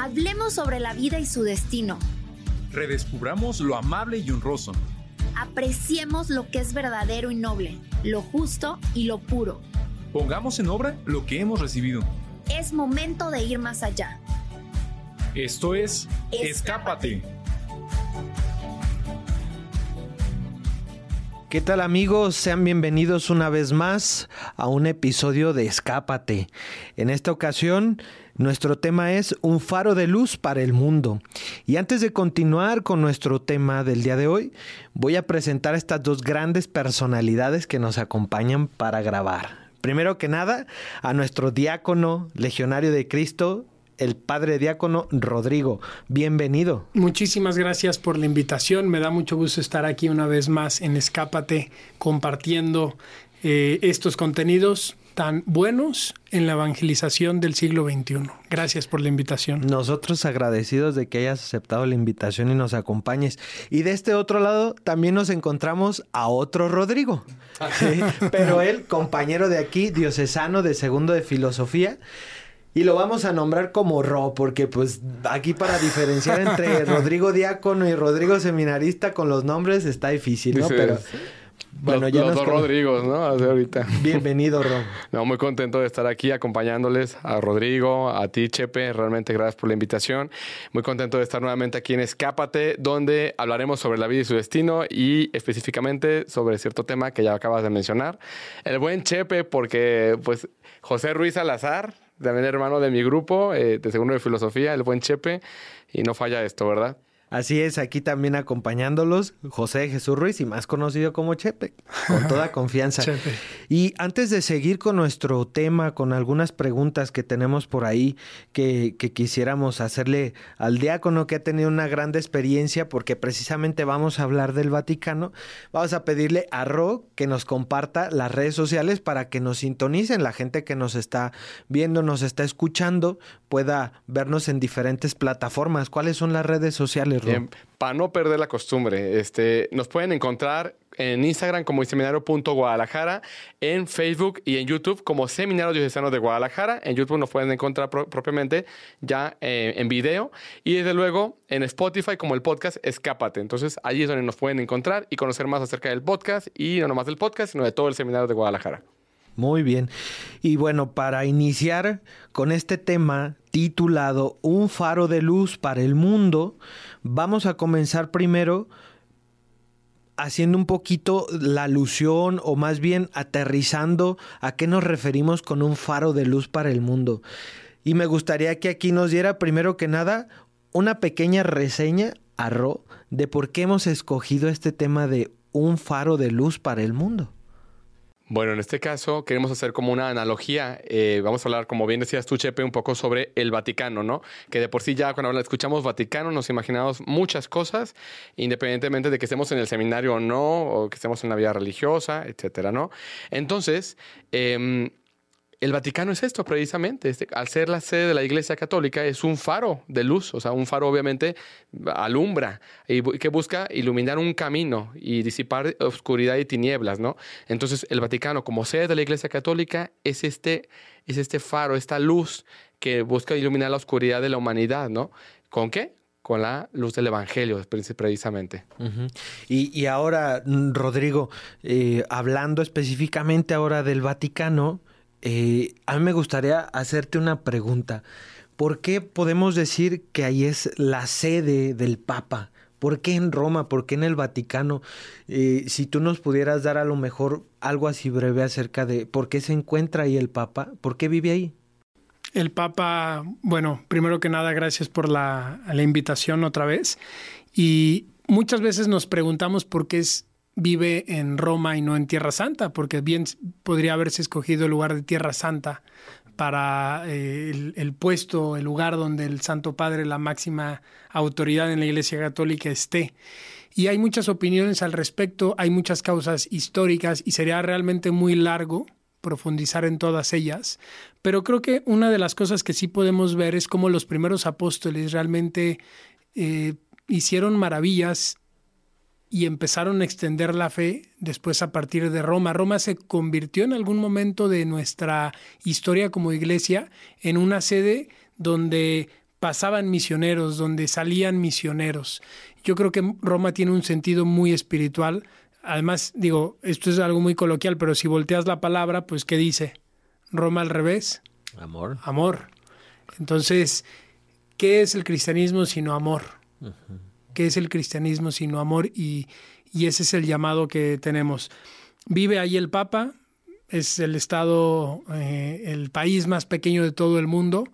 Hablemos sobre la vida y su destino. Redescubramos lo amable y honroso. Apreciemos lo que es verdadero y noble, lo justo y lo puro. Pongamos en obra lo que hemos recibido. Es momento de ir más allá. Esto es Escápate. ¿Qué tal amigos? Sean bienvenidos una vez más a un episodio de Escápate. En esta ocasión nuestro tema es un faro de luz para el mundo. Y antes de continuar con nuestro tema del día de hoy, voy a presentar a estas dos grandes personalidades que nos acompañan para grabar. Primero que nada, a nuestro diácono, legionario de Cristo, el padre diácono Rodrigo. Bienvenido. Muchísimas gracias por la invitación. Me da mucho gusto estar aquí una vez más en Escápate compartiendo eh, estos contenidos tan buenos en la evangelización del siglo XXI. Gracias por la invitación. Nosotros agradecidos de que hayas aceptado la invitación y nos acompañes. Y de este otro lado también nos encontramos a otro Rodrigo, pero él compañero de aquí, diocesano de segundo de filosofía. Y lo vamos a nombrar como Ro, porque pues aquí para diferenciar entre Rodrigo Diácono y Rodrigo Seminarista con los nombres está difícil, ¿no? Pero bueno, ya los dos Rodrigos, ¿no? ahorita. Bienvenido, Ro. No, muy contento de estar aquí acompañándoles a Rodrigo, a ti, Chepe. Realmente gracias por la invitación. Muy contento de estar nuevamente aquí en Escápate, donde hablaremos sobre la vida y su destino y específicamente sobre cierto tema que ya acabas de mencionar. El buen Chepe, porque pues José Ruiz Salazar también hermano de mi grupo, eh, de segundo de filosofía, el buen Chepe, y no falla esto, ¿verdad? Así es, aquí también acompañándolos, José Jesús Ruiz y más conocido como Chepe, con toda confianza. Y antes de seguir con nuestro tema, con algunas preguntas que tenemos por ahí que, que, quisiéramos hacerle al diácono que ha tenido una gran experiencia, porque precisamente vamos a hablar del Vaticano, vamos a pedirle a Ro que nos comparta las redes sociales para que nos sintonicen, la gente que nos está viendo, nos está escuchando, pueda vernos en diferentes plataformas. ¿Cuáles son las redes sociales? Bien, para no perder la costumbre, este, nos pueden encontrar en Instagram como seminario.guadalajara, en Facebook y en YouTube como Seminario Diocesano de Guadalajara. En YouTube nos pueden encontrar propiamente ya eh, en video y desde luego en Spotify como el podcast Escápate. Entonces allí es donde nos pueden encontrar y conocer más acerca del podcast y no nomás del podcast, sino de todo el Seminario de Guadalajara. Muy bien. Y bueno, para iniciar con este tema titulado Un faro de luz para el mundo, vamos a comenzar primero haciendo un poquito la alusión o más bien aterrizando a qué nos referimos con un faro de luz para el mundo. Y me gustaría que aquí nos diera primero que nada una pequeña reseña a Ro de por qué hemos escogido este tema de un faro de luz para el mundo. Bueno, en este caso queremos hacer como una analogía. Eh, vamos a hablar, como bien decías tú, Chepe, un poco sobre el Vaticano, ¿no? Que de por sí ya cuando escuchamos Vaticano nos imaginamos muchas cosas, independientemente de que estemos en el seminario o no, o que estemos en la vida religiosa, etcétera, ¿no? Entonces, eh, el Vaticano es esto precisamente, este, al ser la sede de la Iglesia Católica es un faro de luz, o sea, un faro obviamente alumbra y que busca iluminar un camino y disipar oscuridad y tinieblas, ¿no? Entonces el Vaticano como sede de la Iglesia Católica es este, es este faro, esta luz que busca iluminar la oscuridad de la humanidad, ¿no? ¿Con qué? con la luz del Evangelio, precisamente. y, ahora, Rodrigo, eh, hablando específicamente ahora del Vaticano, eh, a mí me gustaría hacerte una pregunta. ¿Por qué podemos decir que ahí es la sede del Papa? ¿Por qué en Roma? ¿Por qué en el Vaticano? Eh, si tú nos pudieras dar a lo mejor algo así breve acerca de por qué se encuentra ahí el Papa, ¿por qué vive ahí? El Papa, bueno, primero que nada, gracias por la, la invitación otra vez. Y muchas veces nos preguntamos por qué es vive en Roma y no en Tierra Santa, porque bien podría haberse escogido el lugar de Tierra Santa para eh, el, puesto, el lugar donde el Santo Padre, la máxima autoridad en la Iglesia Católica, esté. Y hay muchas opiniones al respecto, hay muchas causas históricas y sería realmente muy largo profundizar en todas ellas, pero creo que una de las cosas que sí podemos ver es cómo los primeros apóstoles realmente eh, hicieron maravillas y empezaron a extender la fe después a partir de Roma. Roma se convirtió en algún momento de nuestra historia como iglesia en una sede donde pasaban misioneros, donde salían misioneros. Yo creo que Roma tiene un sentido muy espiritual. Además, digo, esto es algo muy coloquial, pero si volteas la palabra, pues ¿qué dice? Roma al revés. Amor. Amor. Entonces, ¿qué es el cristianismo sino amor? ¿Qué es el cristianismo sino amor? Y, y ese es el llamado que tenemos. Vive ahí el Papa, es el estado, eh, el país más pequeño de todo el mundo,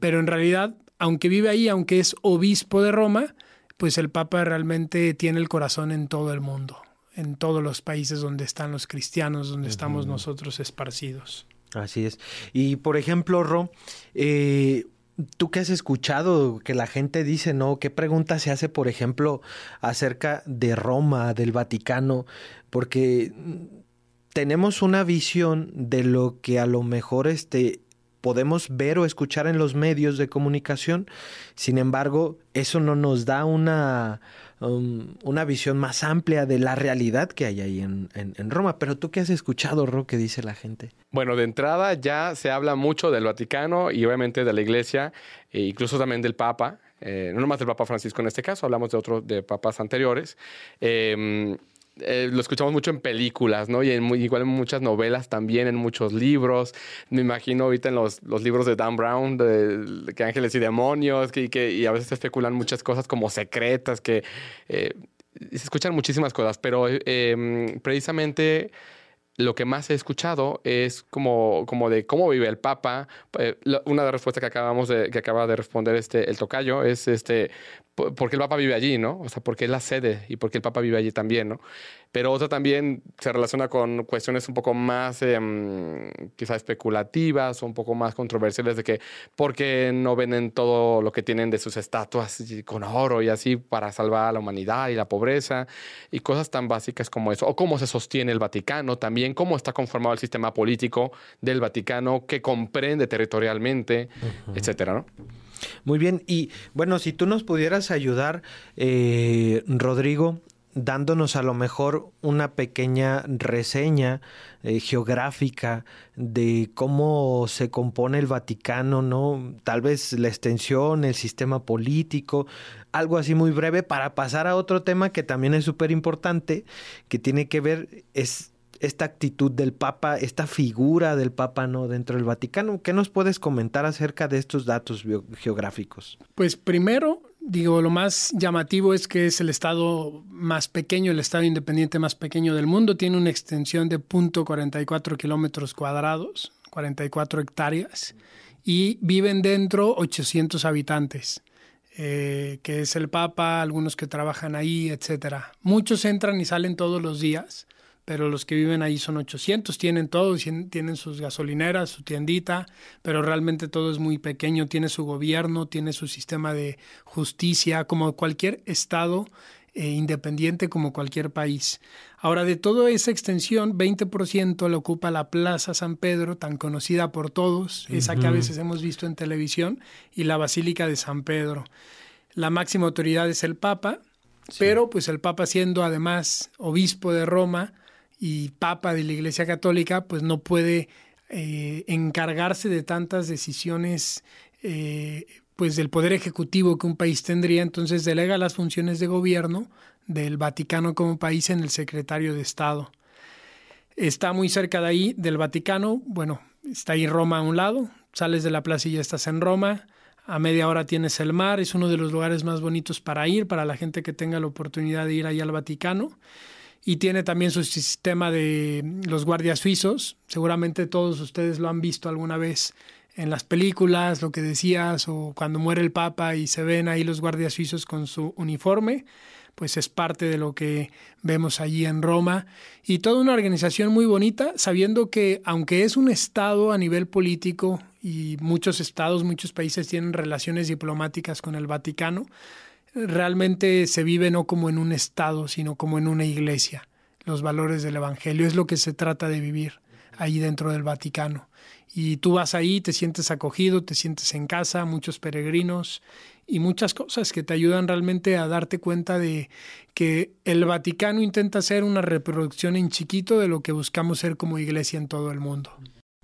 pero en realidad, aunque vive ahí, aunque es obispo de Roma, pues el Papa realmente tiene el corazón en todo el mundo, en todos los países donde están los cristianos, donde estamos nosotros esparcidos. Así es. Y por ejemplo, Ro, eh, ¿Tú qué has escuchado que la gente dice, no? ¿Qué pregunta se hace, por ejemplo, acerca de Roma, del Vaticano? Porque tenemos una visión de lo que a lo mejor este, podemos ver o escuchar en los medios de comunicación. Sin embargo, eso no nos da una, um, una visión más amplia de la realidad que hay ahí en, Roma. Pero tú qué has escuchado, Ro, que dice la gente. Bueno, de entrada ya se habla mucho del Vaticano y obviamente de la Iglesia, e incluso también del Papa. Eh, no nomás del Papa Francisco en este caso, hablamos de otros de papas anteriores. Eh, eh, lo escuchamos mucho en películas, ¿no? Y en, igual en muchas novelas también, en muchos libros. Me imagino ahorita en los, los libros de Dan Brown, que ángeles y demonios, que, y a veces especulan muchas cosas como secretas, que eh, se escuchan muchísimas cosas, pero eh, precisamente lo que más he escuchado es como, como de cómo vive el Papa. una de las respuestas que acabamos que acaba de responder este, el tocayo es este, porque el Papa vive allí, ¿no? O sea, porque es la sede y porque el Papa vive allí también, ¿no? Pero otra también se relaciona con cuestiones un poco más eh, quizás especulativas o un poco más controversiales de que porque no venden todo lo que tienen de sus estatuas con oro y así para salvar a la humanidad y la pobreza y cosas tan básicas como eso. O cómo se sostiene el Vaticano también, cómo está conformado el sistema político del Vaticano que comprende territorialmente, etcétera, ¿no? Muy bien, y bueno, si tú nos pudieras ayudar, eh, Rodrigo, dándonos a lo mejor una pequeña reseña eh, geográfica de cómo se compone el Vaticano, ¿no? Tal vez la extensión, el sistema político, algo así muy breve para pasar a otro tema que también es súper importante, que tiene que ver, es esta actitud del Papa, esta figura del Papa ¿no? dentro del Vaticano. ¿Qué nos puedes comentar acerca de estos datos geográficos? Pues primero, digo, lo más llamativo es que es el estado más pequeño, el estado independiente más pequeño del mundo. Tiene una extensión de 0.44 kilómetros cuadrados, 44 hectáreas, y viven dentro 800 habitantes. Eh, que es el Papa, algunos que trabajan ahí, etcétera. Muchos entran y salen todos los días pero los que viven ahí son 800, tienen todo, tienen sus gasolineras, su tiendita, pero realmente todo es muy pequeño, tiene su gobierno, tiene su sistema de justicia, como cualquier estado eh, independiente, como cualquier país. Ahora, de toda esa extensión, 20% lo ocupa la Plaza San Pedro, tan conocida por todos, esa que a veces hemos visto en televisión, y la Basílica de San Pedro. La máxima autoridad es el Papa, pero pues el Papa siendo además obispo de Roma, y papa de la Iglesia Católica, pues no puede eh, encargarse de tantas decisiones eh, pues del poder ejecutivo que un país tendría, entonces delega las funciones de gobierno del Vaticano como país en el secretario de Estado. Está muy cerca de ahí, del Vaticano, bueno, está ahí Roma a un lado, sales de la plaza y ya estás en Roma, a media hora tienes el mar, es uno de los lugares más bonitos para ir, para la gente que tenga la oportunidad de ir ahí al Vaticano y tiene también su sistema de los guardias suizos. Seguramente todos ustedes lo han visto alguna vez en las películas, lo que decías, o cuando muere el Papa y se ven ahí los guardias suizos con su uniforme, pues es parte de lo que vemos allí en Roma. Y toda una organización muy bonita, sabiendo que aunque es un Estado a nivel político y muchos estados, muchos países tienen relaciones diplomáticas con el Vaticano, realmente se vive no como en un estado, sino como en una iglesia. Los valores del Evangelio es lo que se trata de vivir ahí dentro del Vaticano. Y tú vas ahí, te sientes acogido, te sientes en casa, muchos peregrinos y muchas cosas que te ayudan realmente a darte cuenta de que el Vaticano intenta ser una reproducción en chiquito de lo que buscamos ser como iglesia en todo el mundo.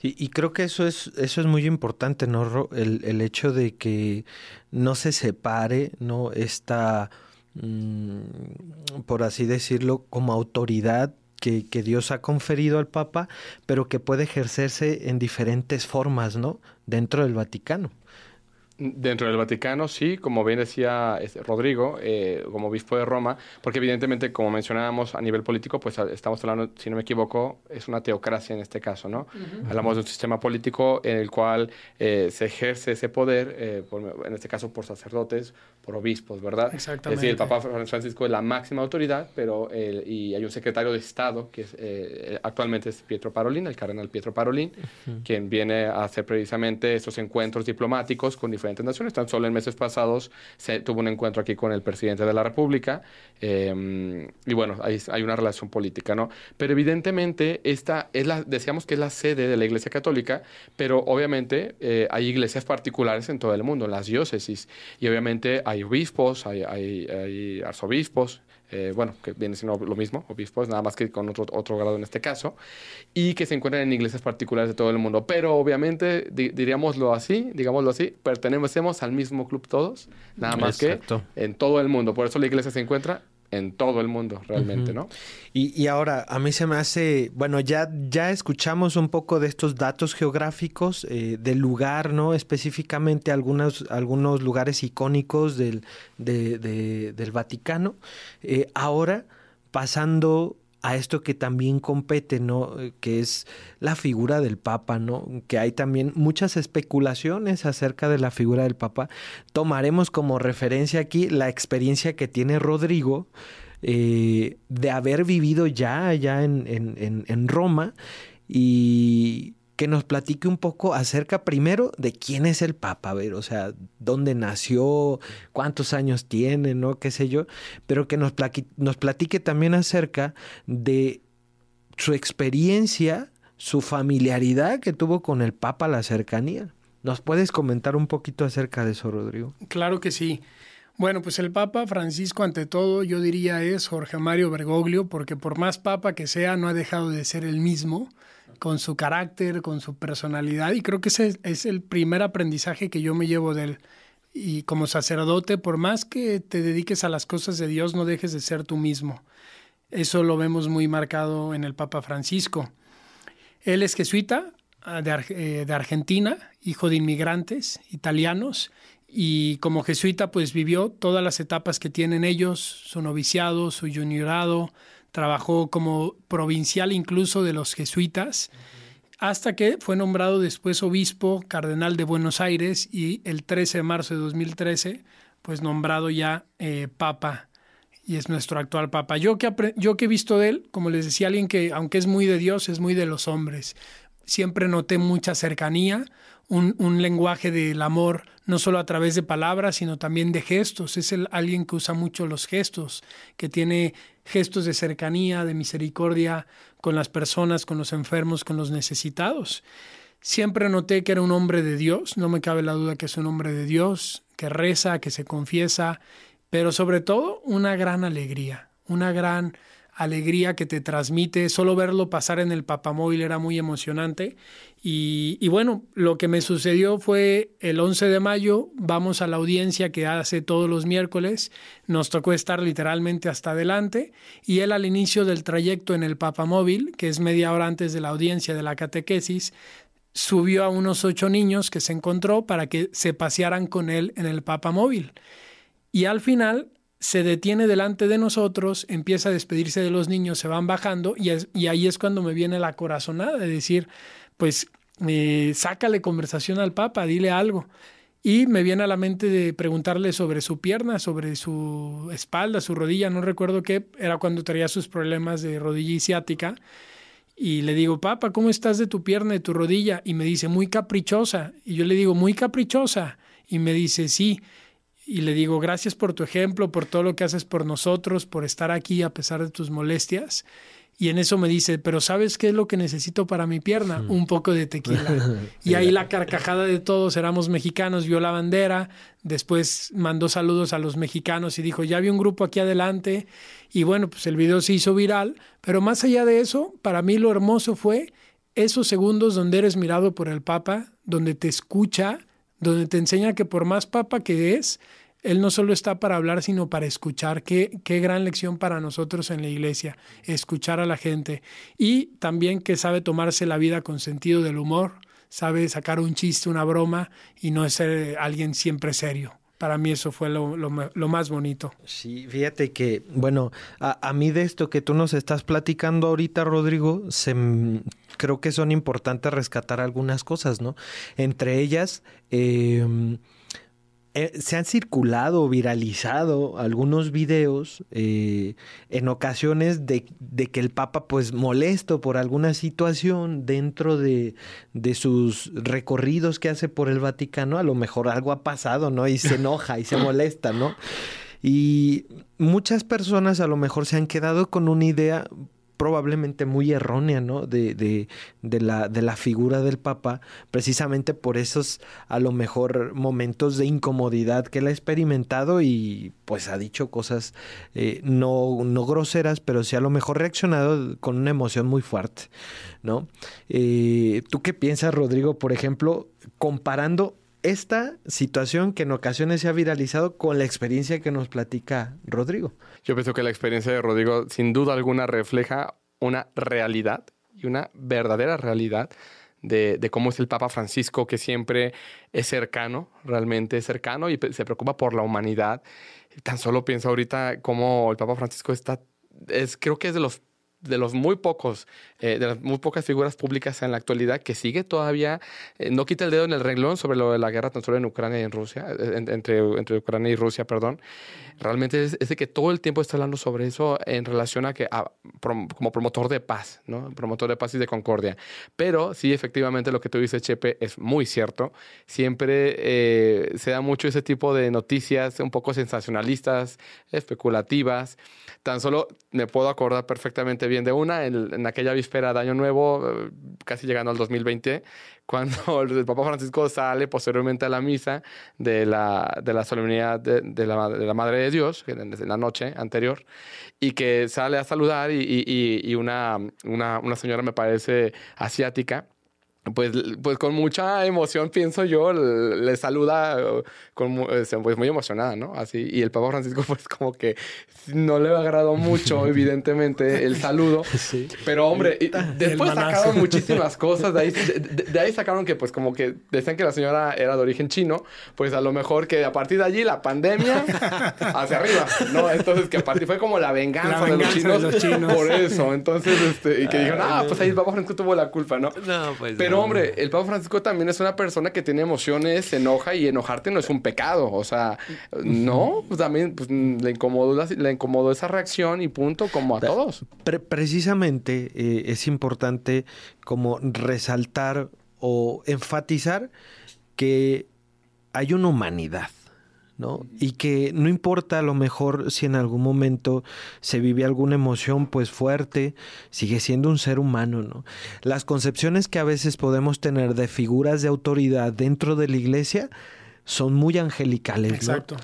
Y, creo que eso es, eso es muy importante, ¿no? El, el hecho de que no se separe, ¿no? Esta, mm, por así decirlo, como autoridad que, que, Dios ha conferido al Papa, pero que puede ejercerse en diferentes formas, ¿no? Dentro del Vaticano. Dentro del Vaticano, sí, como bien decía este, Rodrigo, eh, como obispo de Roma, porque evidentemente, como mencionábamos a nivel político, pues estamos hablando, si no me equivoco, es una teocracia en este caso, ¿no? Hablamos de un sistema político en el cual eh, se ejerce ese poder, eh, en este caso por sacerdotes, por obispos, ¿verdad? Exactamente. Es decir, el Papa Francisco es la máxima autoridad, pero y hay un secretario de Estado, que es, actualmente es Pietro Parolin, el cardenal Pietro Parolin, quien viene a hacer precisamente estos encuentros diplomáticos con diferentes naciones. Tan solo en meses pasados se tuvo un encuentro aquí con el presidente de la República em, y bueno, hay, hay, una relación política, ¿no? Pero evidentemente esta es la, decíamos que es la sede de la Iglesia Católica, pero obviamente eh, hay iglesias particulares en todo el mundo, en las diócesis, y obviamente hay obispos, hay arzobispos, eh, bueno, que viene siendo lo mismo, obispos, nada más que con otro, otro grado en este caso, y que se encuentran en iglesias particulares de todo el mundo. Pero obviamente, diríamoslo así, digámoslo así, pertenecemos al mismo club todos, nada más que en todo el mundo. Por eso la iglesia se encuentra en todo el mundo realmente, ¿no? Y, ahora, a mí se me hace, bueno, ya, ya escuchamos un poco de estos datos geográficos eh, del lugar, ¿no? Específicamente algunos, algunos lugares icónicos del, del Vaticano. Eh, ahora, pasando a esto que también compete, ¿no? Que es la figura del Papa, ¿no? Que hay también muchas especulaciones acerca de la figura del Papa. Tomaremos como referencia aquí la experiencia que tiene Rodrigo eh, de haber vivido ya allá en, en, en Roma y que nos platique un poco acerca primero de quién es el Papa, a ver, o sea, dónde nació, cuántos años tiene, ¿no? Qué sé yo, pero que nos, nos platique también acerca de su experiencia, su familiaridad que tuvo con el Papa, la cercanía. ¿Nos puedes comentar un poquito acerca de eso, Rodrigo? Claro que sí. Bueno, pues el Papa Francisco, ante todo, yo diría es Jorge Mario Bergoglio, porque por más Papa que sea, no ha dejado de ser el mismo con su carácter, con su personalidad, y creo que ese es el primer aprendizaje que yo me llevo de él. Y como sacerdote, por más que te dediques a las cosas de Dios, no dejes de ser tú mismo. Eso lo vemos muy marcado en el Papa Francisco. Él es jesuita ah, de, eh, de Argentina, hijo de inmigrantes italianos, y como jesuita pues vivió todas las etapas que tienen ellos, su noviciado, su juniorado, trabajó como provincial incluso de los jesuitas, hasta que fue nombrado después obispo cardenal de Buenos Aires y el 13 de marzo de 2013, pues nombrado ya eh, papa y es nuestro actual papa. Yo que, yo que he visto de él, como les decía, alguien que aunque es muy de Dios, es muy de los hombres. Siempre noté mucha cercanía, un, un lenguaje del amor no solo a través de palabras, sino también de gestos. Es el, alguien que usa mucho los gestos, que tiene gestos de cercanía, de misericordia con las personas, con los enfermos, con los necesitados. Siempre noté que era un hombre de Dios, no me cabe la duda que es un hombre de Dios, que reza, que se confiesa, pero sobre todo una gran alegría, una gran alegría que te transmite. Solo verlo pasar en el papamóvil era muy emocionante. Y, bueno, lo que me sucedió fue el 11 de mayo, vamos a la audiencia que hace todos los miércoles, nos tocó estar literalmente hasta adelante y él al inicio del trayecto en el papamóvil, que es media hora antes de la audiencia de la catequesis, subió a unos ocho niños que se encontró para que se pasearan con él en el papamóvil. Y al final se detiene delante de nosotros, empieza a despedirse de los niños, se van bajando y, y ahí es cuando me viene la corazonada de decir, pues eh, sácale conversación al Papa, dile algo. Y me viene a la mente de preguntarle sobre su pierna, sobre su espalda, su rodilla, no recuerdo qué, era cuando traía sus problemas de rodilla y ciática. Y le digo, Papa, ¿cómo estás de tu pierna, de tu rodilla? Y me dice, muy caprichosa. Y yo le digo, muy caprichosa. Y me dice, sí y le digo, gracias por tu ejemplo, por todo lo que haces por nosotros, por estar aquí a pesar de tus molestias. Y en eso me dice, pero ¿sabes qué es lo que necesito para mi pierna? Un poco de tequila. y ahí la carcajada de todos, éramos mexicanos, vio la bandera, después mandó saludos a los mexicanos y dijo, ya vi un grupo aquí adelante. Y bueno, pues el video se hizo viral, pero más allá de eso, para mí lo hermoso fue esos segundos donde eres mirado por el Papa, donde te escucha, donde te enseña que por más Papa que es, él no solo está para hablar, sino para escuchar. Qué, qué gran lección para nosotros en la iglesia, escuchar a la gente. Y también que sabe tomarse la vida con sentido del humor, sabe sacar un chiste, una broma y no ser alguien siempre serio para mí eso fue lo, más bonito. Sí, fíjate que, bueno, a, mí de esto que tú nos estás platicando ahorita, Rodrigo, se, creo que son importantes rescatar algunas cosas, ¿no? Entre ellas, eh, eh, se han circulado, viralizado algunos videos eh, en ocasiones de, que el Papa, pues molesto por alguna situación dentro de, de, sus recorridos que hace por el Vaticano, a lo mejor algo ha pasado, ¿no? Y se enoja y se molesta, ¿no? Y muchas personas a lo mejor se han quedado con una idea probablemente muy errónea, ¿no? De, de, la, de la figura del Papa, precisamente por esos a lo mejor momentos de incomodidad que él ha experimentado y pues ha dicho cosas eh, no, no groseras, pero sí a lo mejor reaccionado con una emoción muy fuerte, ¿no? Eh, ¿Tú qué piensas, Rodrigo, por ejemplo, comparando esta situación que en ocasiones se ha viralizado con la experiencia que nos platica Rodrigo. Yo pienso que la experiencia de Rodrigo sin duda alguna refleja una realidad y una verdadera realidad de, cómo es el Papa Francisco, que siempre es cercano, realmente es cercano y se preocupa por la humanidad. Tan solo pienso ahorita cómo el Papa Francisco está, es, creo que es de los de los muy pocos, eh, de las muy pocas figuras públicas en la actualidad que sigue todavía, eh, no quita el dedo en el renglón sobre lo de la guerra tan solo en Ucrania y en Rusia, eh, entre, entre Ucrania y Rusia, perdón. Realmente es, de que todo el tiempo está hablando sobre eso en relación a que, como promotor de paz, ¿no? Promotor de paz y de concordia. Pero sí, efectivamente, lo que tú dices, Chepe, es muy cierto. Siempre se da mucho ese tipo de noticias un poco sensacionalistas, especulativas. Tan solo me puedo acordar perfectamente bien de una, en, aquella víspera de Año Nuevo, eh, casi llegando al 2020, cuando el Papa Francisco sale posteriormente a la misa de la, de la solemnidad de, la, de la, Madre de Dios, en la noche anterior, y que sale a saludar y, y, y una, una, una señora, me parece, asiática, pues, pues con mucha emoción, pienso yo, le, saluda con, pues muy emocionada, ¿no? Así, y el Papa Francisco, pues como que no le agradó mucho, evidentemente, el saludo. Sí. Pero, hombre, después sacaron muchísimas cosas. De ahí, de, ahí, sacaron que, pues, como que decían que la señora era de origen chino, pues a lo mejor que a partir de allí la pandemia hacia arriba, ¿no? Entonces, que a partir fue como la venganza, de, los chinos, por eso. Entonces, este, y que dijeron, ah, pues ahí el Papa Francisco tuvo la culpa, ¿no? No, pues. Pero, hombre, el Papa Francisco también es una persona que tiene emociones, se enoja y enojarte no es un pecado. O sea, no, pues también pues, le, incomodó, le incomodó esa reacción y punto, como a todos. precisamente eh, es importante como resaltar o enfatizar que hay una humanidad. Y que no importa a lo mejor si en algún momento se vive alguna emoción pues fuerte, sigue siendo un ser humano, ¿no? Las concepciones que a veces podemos tener de figuras de autoridad dentro de la iglesia son muy angelicales, Exacto.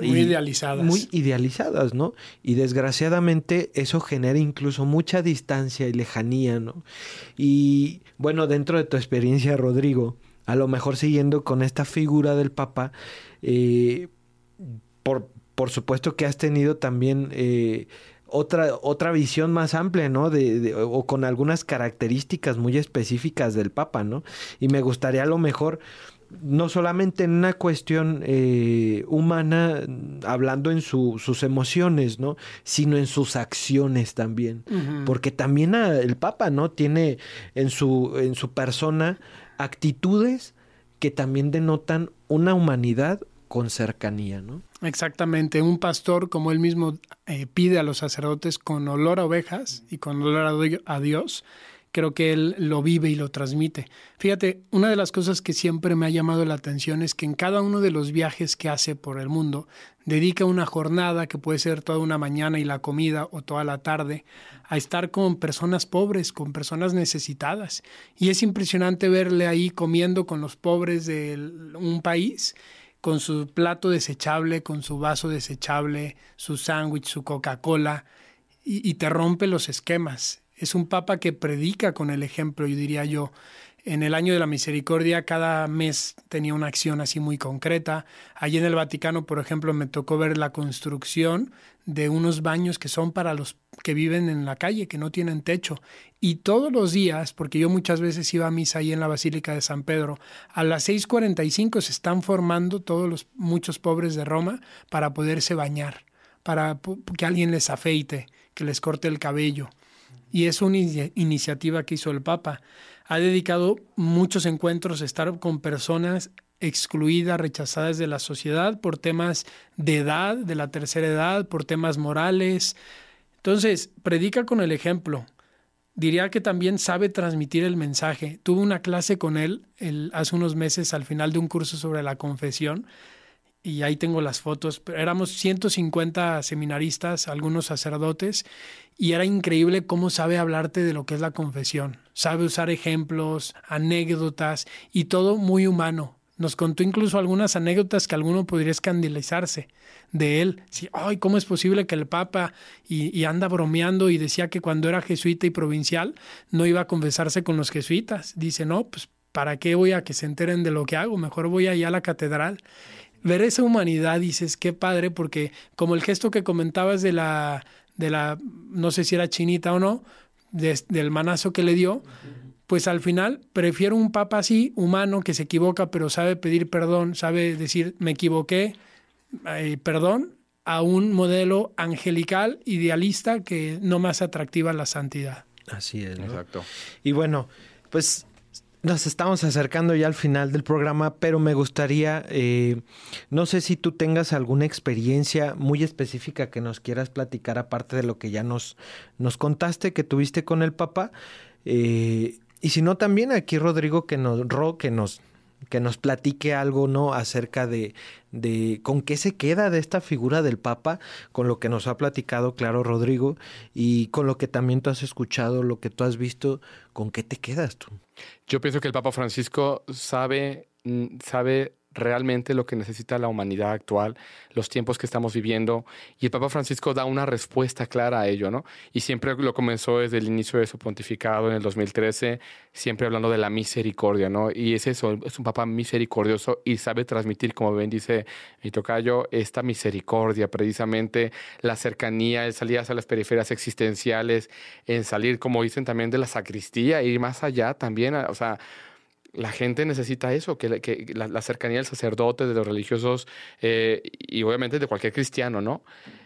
muy idealizadas. Muy idealizadas, ¿no? Y desgraciadamente eso genera incluso mucha distancia y lejanía, ¿no? Y bueno, dentro de tu experiencia, Rodrigo, a lo mejor siguiendo con esta figura del Papa, eh, por, por, supuesto que has tenido también eh, otra, otra visión más amplia, ¿no? De, o con algunas características muy específicas del Papa, ¿no? Y me gustaría a lo mejor no solamente en una cuestión eh, humana, hablando en sus emociones, ¿no? Sino en sus acciones también. Porque también el Papa, ¿no? Tiene en su, en su persona actitudes que también denotan una humanidad con cercanía, ¿no? Exactamente, un pastor, como él mismo eh, pide a los sacerdotes, con olor a ovejas y con olor a Dios, creo que él lo vive y lo transmite. Fíjate, una de las cosas que siempre me ha llamado la atención es que en cada uno de los viajes que hace por el mundo, dedica una jornada que puede ser toda una mañana y la comida o toda la tarde a estar con personas pobres, con personas necesitadas. Y es impresionante verle ahí comiendo con los pobres de un país con su plato desechable, con su vaso desechable, su sándwich, su Coca-Cola, y, te rompe los esquemas. Es un papa que predica con el ejemplo, yo diría yo. En el año de la misericordia, cada mes tenía una acción así muy concreta. Allí en el Vaticano, por ejemplo, me tocó ver la construcción de unos baños que son para los que viven en la calle, que no tienen techo. Y todos los días, porque yo muchas veces iba a misa ahí en la Basílica de San Pedro, a las 6.45 se están formando todos los muchos pobres de Roma para poderse bañar, para que alguien les afeite, que les corte el cabello. Y es una iniciativa que hizo el Papa ha dedicado muchos encuentros a estar con personas excluidas, rechazadas de la sociedad por temas de edad, de la tercera edad, por temas morales. Entonces, predica con el ejemplo. Diría que también sabe transmitir el mensaje. Tuve una clase con él hace unos meses al final de un curso sobre la confesión y ahí tengo las fotos. Éramos 150 seminaristas, algunos sacerdotes, y era increíble cómo sabe hablarte de lo que es la confesión. Sabe usar ejemplos, anécdotas y todo muy humano. Nos contó incluso algunas anécdotas que alguno podría escandalizarse de él. Sí, ay, ¿cómo es posible que el Papa y, y, anda bromeando y decía que cuando era jesuita y provincial no iba a confesarse con los jesuitas? Dice, no, pues ¿para qué voy a que se enteren de lo que hago? Mejor voy allá a la catedral ver esa humanidad, dices, qué padre, porque como el gesto que comentabas de la, de la no sé si era chinita o no, del manazo que le dio, pues al final prefiero un papa así, humano, que se equivoca, pero sabe pedir perdón, sabe decir, me equivoqué, eh, perdón, a un modelo angelical, idealista, que no más atractiva la santidad. Así es. Exacto. Y bueno, pues nos estamos acercando ya al final del programa, pero me gustaría, eh, no sé si tú tengas alguna experiencia muy específica que nos quieras platicar, aparte de lo que ya nos, nos contaste que tuviste con el papá. Eh, y si no, también aquí Rodrigo que nos, Ro, que nos, que nos platique algo, ¿no? Acerca de, de con qué se queda de esta figura del Papa, con lo que nos ha platicado, claro, Rodrigo, y con lo que también tú has escuchado, lo que tú has visto, ¿con qué te quedas tú? Yo pienso que el Papa Francisco sabe, mm, sabe realmente lo que necesita la humanidad actual, los tiempos que estamos viviendo. Y el Papa Francisco da una respuesta clara a ello, ¿no? Y siempre lo comenzó desde el inicio de su pontificado en el 2013, siempre hablando de la misericordia, ¿no? Y es eso, es un Papa misericordioso y sabe transmitir, como bien dice mi tocayo, esta misericordia, precisamente la cercanía, el salir hacia las periferias existenciales, en salir, como dicen también, de la sacristía, ir más allá también, o sea, la gente necesita eso, que, que la, cercanía del sacerdote, de los religiosos eh, y obviamente de cualquier cristiano, ¿no?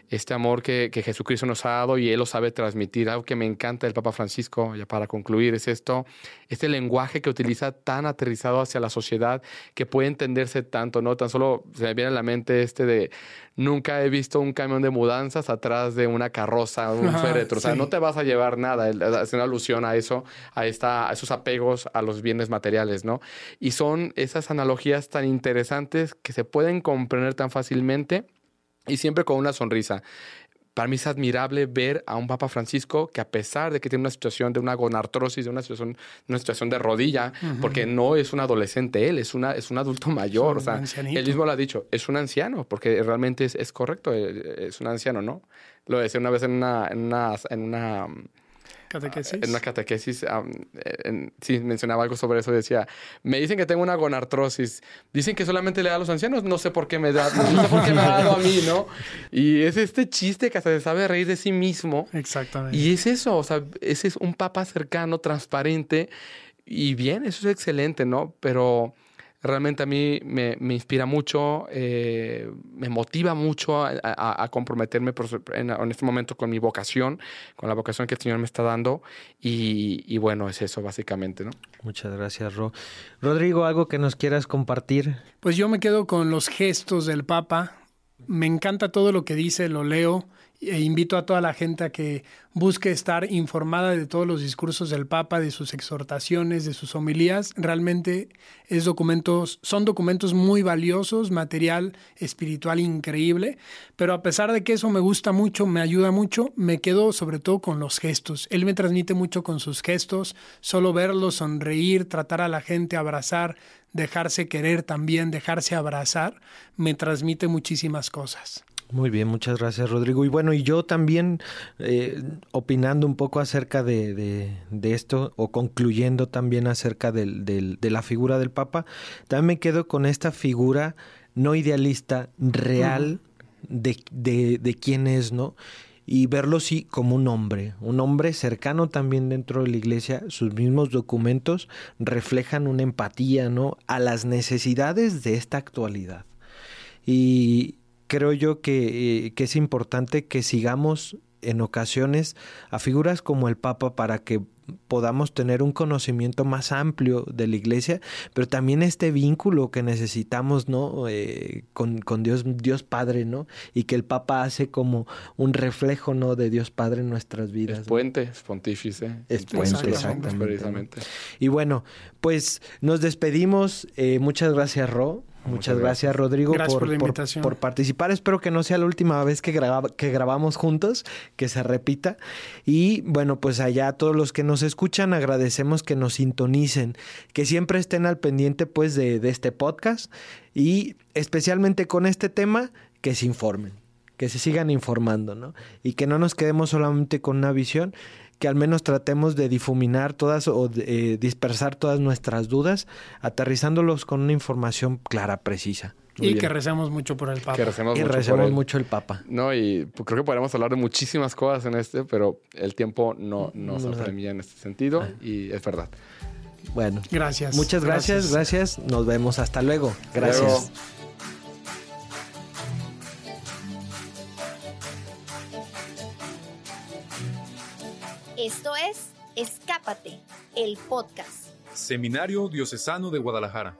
Este amor que, que, Jesucristo nos ha dado y Él lo sabe transmitir. Algo que me encanta del Papa Francisco, ya para concluir, es esto, este lenguaje que utiliza tan aterrizado hacia la sociedad que puede entenderse tanto, ¿no? Tan solo se me viene a la mente este de, nunca he visto un camión de mudanzas atrás de una carroza, un féretro. O sea, no te vas a llevar nada. Es una alusión a eso, a, esta, a esos apegos a los bienes materiales, ¿no? Y son esas analogías tan interesantes que se pueden comprender tan fácilmente y siempre con una sonrisa para mí es admirable ver a un Papa Francisco que a pesar de que tiene una situación de una gonartrosis, de una situación, una situación de rodilla, porque no es un adolescente él, es, una, es un adulto mayor, o sea, él mismo lo ha dicho, es un anciano, porque realmente es, es correcto, eh, es un anciano, ¿no? Lo decía una vez en una, en una, en una ¿Catequesis? En una catequesis, sí, mencionaba algo sobre eso. Decía, me dicen que tengo una gonartrosis. Dicen que solamente le da a los ancianos. No sé por qué me da, no sé por qué me ha dado a mí, ¿no? Y es este chiste que hasta se sabe reír de sí mismo. Exactamente. Y es eso, o sea, ese es un papa cercano, transparente. Y bien, eso es excelente, ¿no? Pero realmente a mí me, inspira mucho, eh, me motiva mucho a, comprometerme en, este momento con mi vocación, con la vocación que el Señor me está dando. Y, bueno, es eso básicamente, ¿no? Muchas gracias, Ro. Rodrigo, ¿algo que nos quieras compartir? Pues yo me quedo con los gestos del Papa. Me encanta todo lo que dice, lo leo e invito a toda la gente a que busque estar informada de todos los discursos del Papa, de sus exhortaciones, de sus homilías. Realmente es documentos, son documentos muy valiosos, material espiritual increíble, pero a pesar de que eso me gusta mucho, me ayuda mucho, me quedo sobre todo con los gestos. Él me transmite mucho con sus gestos, solo verlos, sonreír, tratar a la gente, abrazar, dejarse querer también, dejarse abrazar, me transmite muchísimas cosas. Muy bien, muchas gracias Rodrigo. Y bueno, y yo también eh, opinando un poco acerca de, esto o concluyendo también acerca de la figura del Papa, también me quedo con esta figura no idealista, real de, de quién es, ¿no? y verlo sí como un hombre, un hombre cercano también dentro de la iglesia, sus mismos documentos reflejan una empatía, ¿no? a las necesidades de esta actualidad. Y creo yo que, eh, que es importante que sigamos en ocasiones a figuras como el Papa para que podamos tener un conocimiento más amplio de la iglesia, pero también este vínculo que necesitamos, ¿no? Eh, con, Dios, Dios Padre, ¿no? Y que el Papa hace como un reflejo, ¿no? De Dios Padre en nuestras vidas. Es puente, es pontífice. Es puente, exactamente. Y bueno, pues nos despedimos. Eh, muchas gracias, Ro. Muchas, gracias, Rodrigo, por, participar. Espero que no sea la última vez que, que grabamos juntos, que se repita. Y bueno, pues allá a todos los que nos escuchan, agradecemos que nos sintonicen, que siempre estén al pendiente pues de, de este podcast y especialmente con este tema, que se informen, que se sigan informando, ¿no? Y que no nos quedemos solamente con una visión, que al menos tratemos de difuminar todas o de, eh, dispersar todas nuestras dudas, aterrizándolos con una información clara, precisa. y que recemos mucho por el Papa. Que recemos y mucho recemos mucho el Papa. No, y pues, creo que podríamos hablar de muchísimas cosas en este, pero el tiempo no nos apremia en este sentido ah. y es verdad. Bueno. Gracias. Muchas gracias, gracias. Nos vemos. Hasta luego. Gracias. Esto es Escápate, el podcast. Seminario Diocesano de Guadalajara.